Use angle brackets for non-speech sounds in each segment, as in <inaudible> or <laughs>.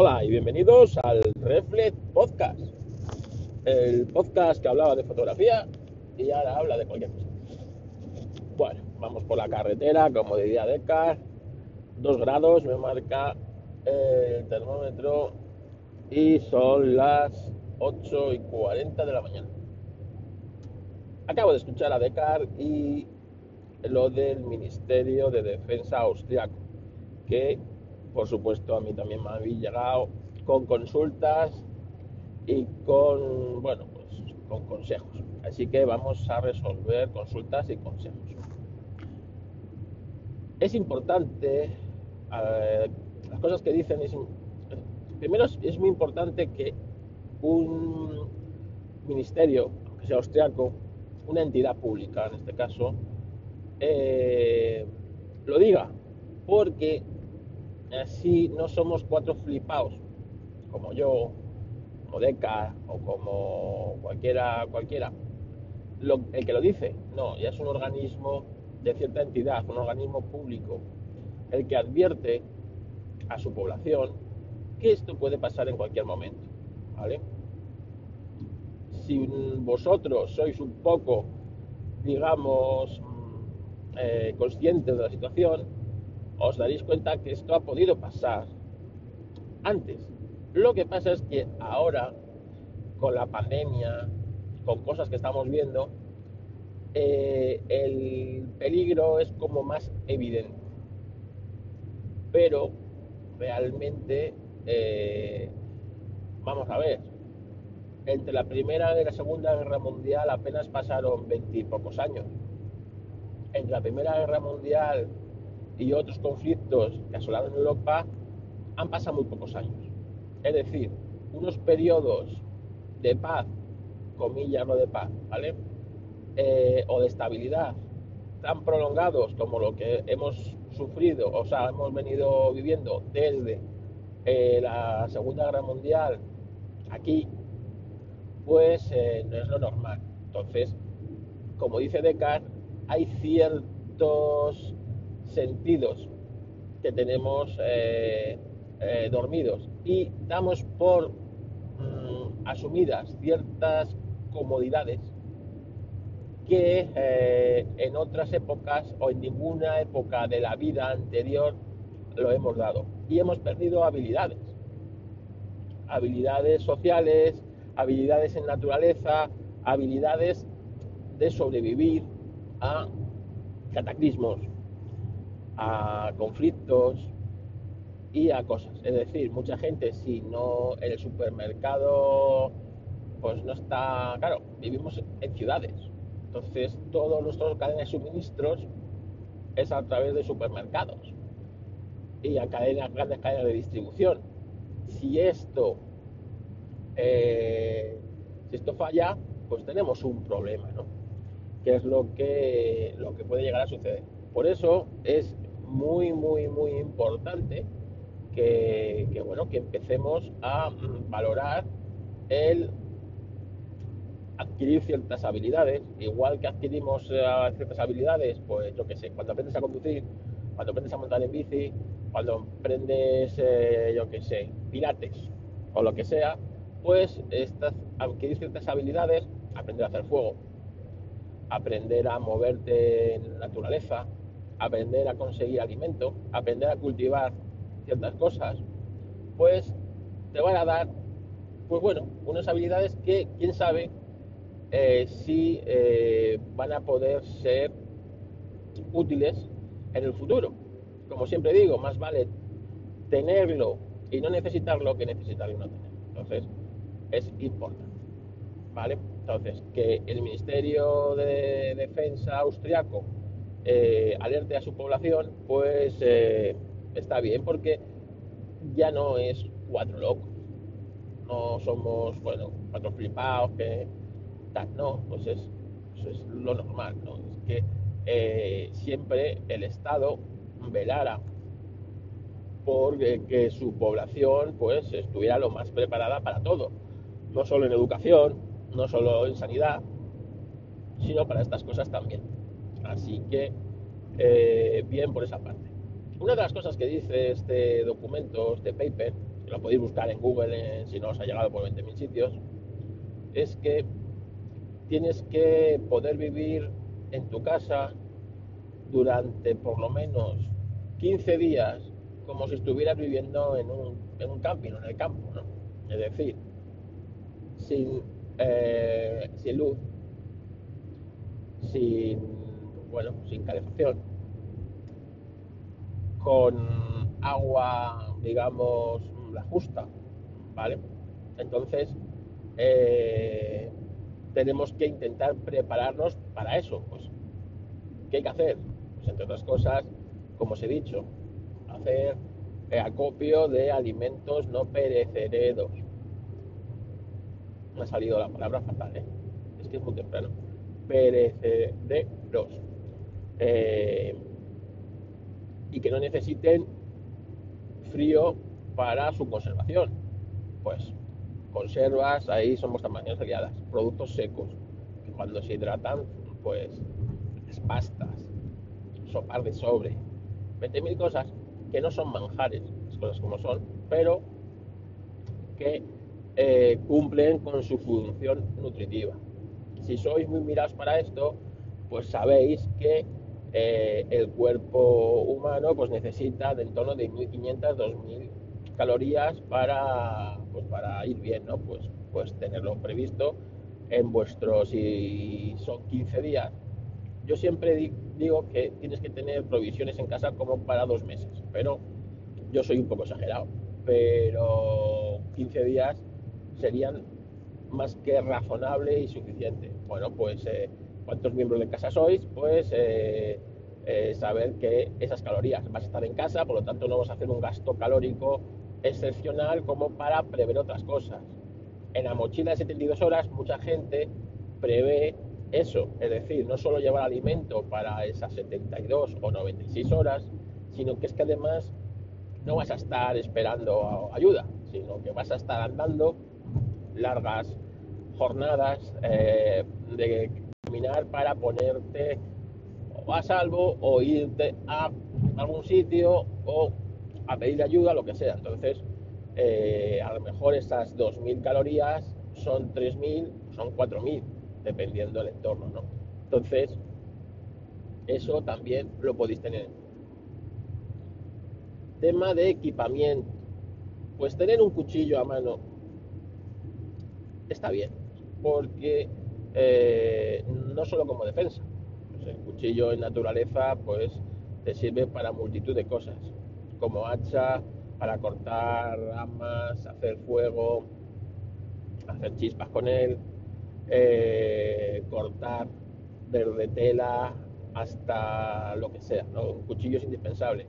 Hola y bienvenidos al Reflex Podcast, el podcast que hablaba de fotografía y ahora habla de cualquier cosa. Bueno, vamos por la carretera, como diría Decar, 2 grados me marca el termómetro y son las 8 y 40 de la mañana. Acabo de escuchar a Decar y lo del Ministerio de Defensa austriaco, que por supuesto, a mí también me habéis llegado con consultas y con, bueno, pues con consejos. Así que vamos a resolver consultas y consejos. Es importante, eh, las cosas que dicen, es, primero es muy importante que un ministerio, que sea austriaco, una entidad pública en este caso, eh, lo diga, porque así no somos cuatro flipados, como yo, como Deca o como cualquiera, cualquiera. el que lo dice, no, ya es un organismo de cierta entidad, un organismo público, el que advierte a su población que esto puede pasar en cualquier momento, ¿vale? Si vosotros sois un poco, digamos, mm, eh, conscientes de la situación, os daréis cuenta que esto ha podido pasar antes. Lo que pasa es que ahora, con la pandemia, con cosas que estamos viendo, eh, el peligro es como más evidente. Pero realmente, eh, vamos a ver, entre la Primera y la Segunda Guerra Mundial apenas pasaron veintipocos años. Entre la Primera Guerra Mundial y otros conflictos que asolaron Europa han pasado muy pocos años. Es decir, unos periodos de paz, comillas no de paz, ¿vale? Eh, o de estabilidad tan prolongados como lo que hemos sufrido, o sea, hemos venido viviendo desde eh, la Segunda Guerra Mundial aquí, pues eh, no es lo normal. Entonces, como dice Descartes, hay ciertos sentidos que tenemos eh, eh, dormidos y damos por mm, asumidas ciertas comodidades que eh, en otras épocas o en ninguna época de la vida anterior lo hemos dado. Y hemos perdido habilidades. Habilidades sociales habilidades en naturaleza habilidades de sobrevivir a cataclismos a conflictos y a cosas. Es decir, mucha gente si no en el supermercado pues no está, claro, vivimos en ciudades. Entonces, todos nuestros cadenas de suministros es a través de supermercados y a cadenas, grandes cadenas de distribución. Si esto, eh, si esto falla, pues tenemos un problema, ¿no? Que es lo que, lo que puede llegar a suceder. Por eso es muy, muy, muy importante que, bueno, que empecemos a mm, valorar el adquirir ciertas habilidades, igual que adquirimos eh, ciertas habilidades, pues yo que sé, cuando aprendes a conducir, cuando aprendes a montar en bici, cuando aprendes, eh, yo que sé, pilates o lo que sea, pues estas, adquirir ciertas habilidades, aprender a hacer fuego, aprender a moverte en la naturaleza, aprender a conseguir alimento, aprender a cultivar ciertas cosas, pues te van a dar, pues bueno, unas habilidades que quién sabe eh, si eh, van a poder ser útiles en el futuro. Como siempre digo, más vale tenerlo y no necesitarlo que necesitarlo y no tenerlo. Entonces, es importante. ¿Vale? Entonces, que el Ministerio de Defensa austriaco eh, alerte a su población, pues eh, está bien, porque ya no es cuatro locos, no somos, bueno, cuatro flipados que no, pues es, eso es lo normal, ¿no? Es que eh, siempre el Estado velara por que su población pues estuviera lo más preparada para todo, no solo en educación, no solo en sanidad, sino para estas cosas también. Así que, eh, bien por esa parte. Una de las cosas que dice este documento, este paper, que lo podéis buscar en Google si no os ha llegado por 20.000 sitios, es que tienes que poder vivir en tu casa durante por lo menos 15 días como si estuvieras viviendo en un, en un camping, en el campo, ¿no? Es decir, sin, eh, sin luz, sin, bueno, sin calefacción, con agua, digamos, la justa, ¿vale? Entonces, eh, tenemos que intentar prepararnos para eso. Pues, ¿qué hay que hacer? Pues, entre otras cosas, como os he dicho, hacer acopio de alimentos no perecederos. Me ha salido la palabra fatal, ¿eh? Es que es muy temprano. Perecederos. Eh, y que no necesiten frío para su conservación. Pues conservas, ahí son vuestras maneras guiadas. Productos secos, que cuando se hidratan, pues es pastas, sopar de sobre, 20.000 cosas que no son manjares, las cosas como son, pero que eh, cumplen con su función nutritiva. Si sois muy mirados para esto, pues sabéis que eh, el cuerpo humano pues necesita de en torno de 1.500, 2.000 calorías para, pues, para ir bien, ¿no? Pues, pues tenerlo previsto en vuestro, si son 15 días. Yo siempre digo que tienes que tener provisiones en casa como para dos meses, pero yo soy un poco exagerado, pero 15 días serían más que razonable y suficiente. Bueno, pues eh, cuántos miembros de casa sois, pues eh, eh, saber que esas calorías vas a estar en casa, por lo tanto no vas a hacer un gasto calórico excepcional como para prever otras cosas. En la mochila de 72 horas mucha gente prevé eso, es decir, no solo llevar alimento para esas 72 o 96 horas, sino que es que además no vas a estar esperando ayuda, sino que vas a estar andando largas jornadas eh, de caminar para ponerte a salvo o irte a algún sitio o a pedir ayuda, lo que sea. Entonces, eh, a lo mejor esas 2.000 calorías son 3.000, son 4.000, dependiendo del entorno, ¿no? Entonces, eso también lo podéis tener. Tema de equipamiento. Pues tener un cuchillo a mano está bien, porque eh, no solo como defensa. El cuchillo en naturaleza, pues te sirve para multitud de cosas como hacha para cortar ramas, hacer fuego, hacer chispas con él, eh, cortar verde tela hasta lo que sea, Un cuchillo es indispensable.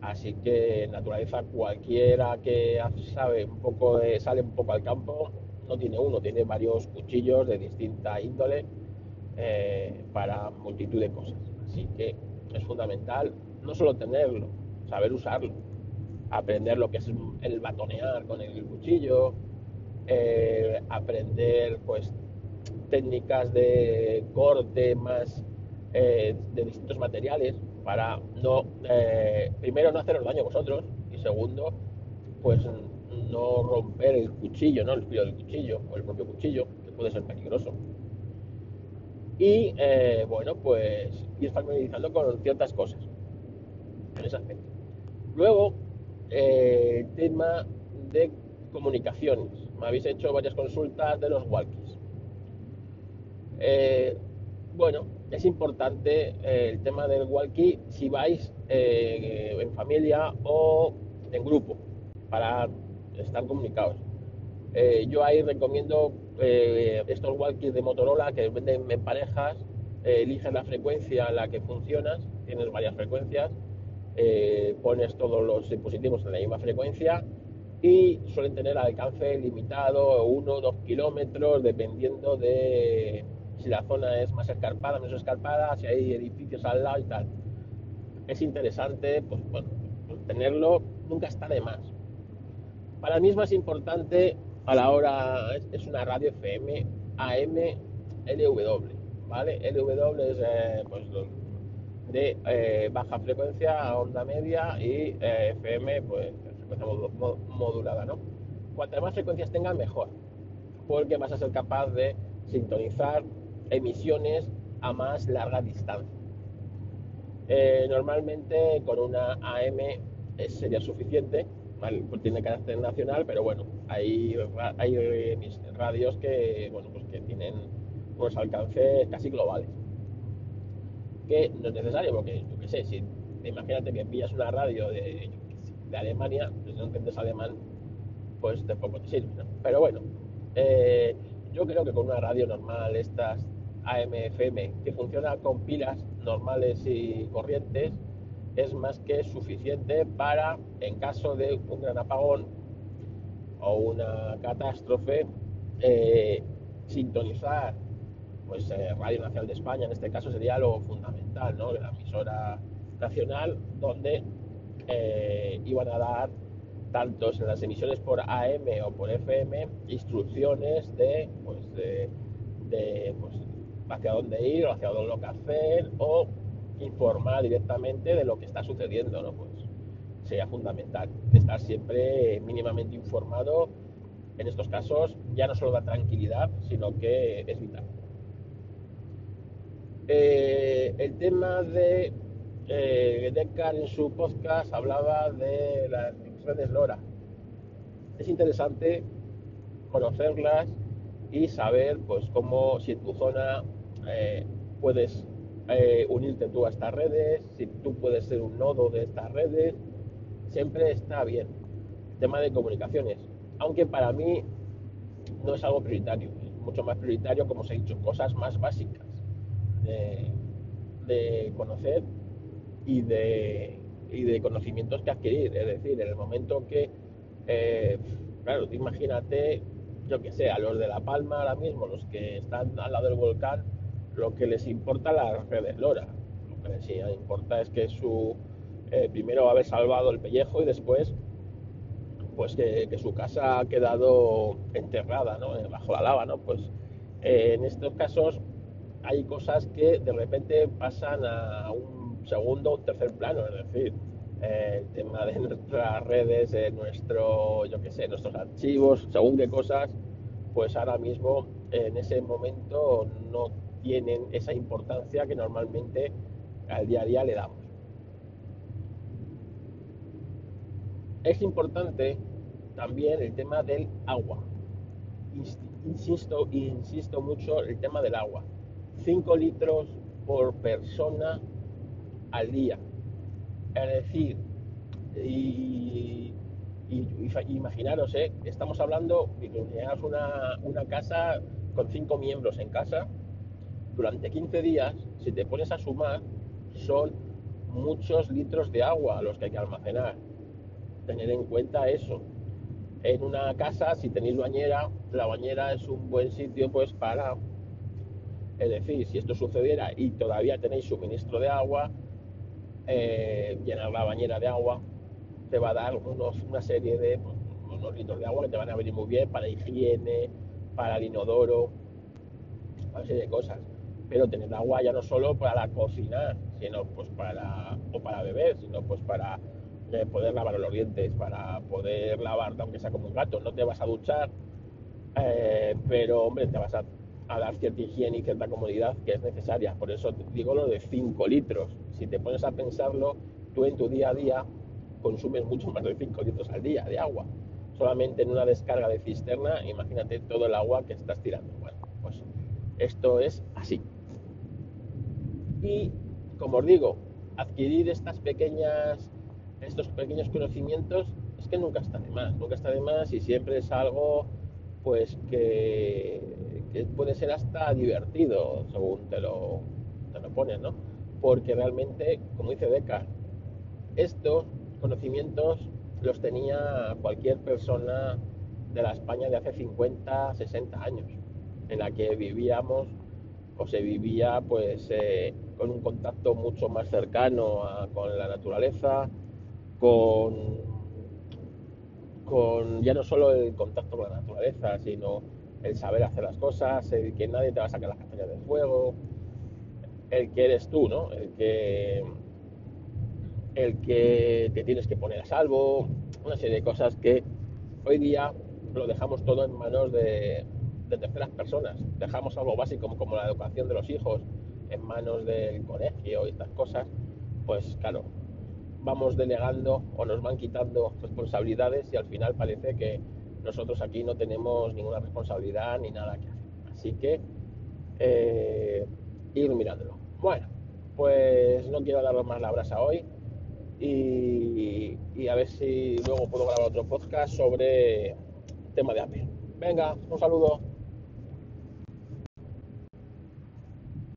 Así que en naturaleza cualquiera que sabe un poco sale un poco al campo, no tiene uno, tiene varios cuchillos de distinta índole eh, para multitud de cosas. Así que es fundamental no solo tenerlo, saber usarlo, aprender lo que es el batonear con el cuchillo, eh, aprender pues técnicas de corte más eh, de distintos materiales para no primero no haceros daño a vosotros y segundo pues no romper el cuchillo, ¿no? el filo del cuchillo o el propio cuchillo que puede ser peligroso y bueno pues ir familiarizando con ciertas cosas en ese aspecto Luego, eh, tema de comunicaciones. Me habéis hecho varias consultas de los walkies. Eh, bueno, es importante eh, el tema del walkie si vais en familia o en grupo para estar comunicados. yo ahí recomiendo estos walkies de Motorola que venden en parejas, eliges la frecuencia en la que funcionas, tienes varias frecuencias eh, pones todos los dispositivos en la misma frecuencia y suelen tener alcance limitado, uno o dos kilómetros, dependiendo de si la zona es más escarpada, menos escarpada, si hay edificios al lado y tal. Es interesante, pues bueno, tenerlo nunca está de más. Para mí es más importante a la hora, es, una radio FM AM LW, ¿vale? LW es eh, pues, de eh, baja frecuencia a onda media y eh, FM, pues frecuencia modulada, ¿no? Cuantas más frecuencias tengan, mejor, porque vas a ser capaz de sintonizar emisiones a más larga distancia. Normalmente con una AM sería suficiente, pues tiene carácter nacional, pero bueno, hay, hay radios que, bueno, pues que tienen unos alcances casi globales. Que no es necesario, porque yo qué sé, si imagínate que pillas una radio de, de Alemania, pues no entiendes alemán, pues tampoco te sirve, Pero bueno, eh, yo creo que con una radio normal, estas AM-FM, que funciona con pilas normales y corrientes, es más que suficiente para, en caso de un gran apagón o una catástrofe, eh, sintonizar pues eh, Radio Nacional de España, en este caso sería lo fundamental, ¿no? La emisora nacional donde eh, iban a dar tantos en las emisiones por AM o por FM instrucciones de, pues, de, pues, hacia dónde ir o hacia dónde lo que hacer o informar directamente de lo que está sucediendo, ¿no? Pues sería fundamental estar siempre mínimamente informado. En estos casos ya no solo da tranquilidad, sino que es vital. Eh, el tema de eh, en su podcast hablaba de las redes LoRa. Es interesante conocerlas y saber pues cómo si en tu zona eh, puedes eh, unirte tú a estas redes, si tú puedes ser un nodo de estas redes, siempre está bien. tema de comunicaciones, aunque para mí no es algo prioritario, es mucho más prioritario, como os he dicho, cosas más básicas de, conocer y de, y de conocimientos que adquirir. Es decir, en el momento que, eh, claro, imagínate, yo que sé, a los de La Palma ahora mismo, los que están al lado del volcán, lo que les importa las redes LoRa. Lo que les importa es que su eh, primero haber salvado el pellejo y después pues que, su casa ha quedado enterrada ¿no? bajo la lava, ¿no? Pues eh, en estos casos hay cosas que de repente pasan a un segundo o tercer plano, es decir, eh, el tema de <laughs> nuestras redes, nuestro, yo qué sé, nuestros archivos, según qué cosas, pues ahora mismo en ese momento no tienen esa importancia que normalmente al día a día le damos. Es importante también el tema del agua. Insisto, insisto mucho el tema del agua. 5 litros por persona al día. Es decir, y, imaginaros, ¿eh? estamos hablando, imaginaros una, una casa con 5 miembros en casa, durante 15 días, si te pones a sumar, son muchos litros de agua los que hay que almacenar. Tener en cuenta eso. En una casa, si tenéis bañera, la bañera es un buen sitio pues para, es decir, si esto sucediera y todavía tenéis suministro de agua, eh, llenar la bañera de agua te va a dar unos, una serie de unos litros de agua que te van a venir muy bien para higiene, para el inodoro, una serie de cosas pero tener agua ya no solo para cocinar, sino pues para, o para beber, sino pues para eh, poder lavar los dientes, para poder lavarte aunque sea como un gato, no te vas a duchar, eh, pero hombre, te vas a, dar cierta higiene y cierta comodidad que es necesaria, por eso digo lo de 5 litros, si te pones a pensarlo, tú en tu día a día consumes mucho más de 5 litros al día de agua, solamente en una descarga de cisterna, imagínate todo el agua que estás tirando, bueno, pues esto es así. Y, como os digo, adquirir estas pequeñas, estos pequeños conocimientos es que nunca está de más, nunca está de más y siempre es algo pues que, puede ser hasta divertido según te lo, te lo pones, ¿no? Porque realmente, como dice Descartes, estos conocimientos los tenía cualquier persona de la España de hace 50, 60 años, en la que vivíamos o se vivía pues eh, con un contacto mucho más cercano con la naturaleza, con, ya no solo el contacto con la naturaleza, sino el saber hacer las cosas, el que nadie te va a sacar las castañas del fuego, el que eres tú, ¿no? El que, el que te tienes que poner a salvo, una serie de cosas que hoy día lo dejamos todo en manos de, de terceras personas. Dejamos algo básico como, la educación de los hijos en manos del colegio y estas cosas, pues claro, vamos delegando o nos van quitando responsabilidades y al final parece que nosotros aquí no tenemos ninguna responsabilidad ni nada que hacer. Así que eh, ir mirándolo. Bueno, pues no quiero daros más la brasa hoy y, y a ver si luego puedo grabar otro podcast sobre tema de Apple. Venga, un saludo.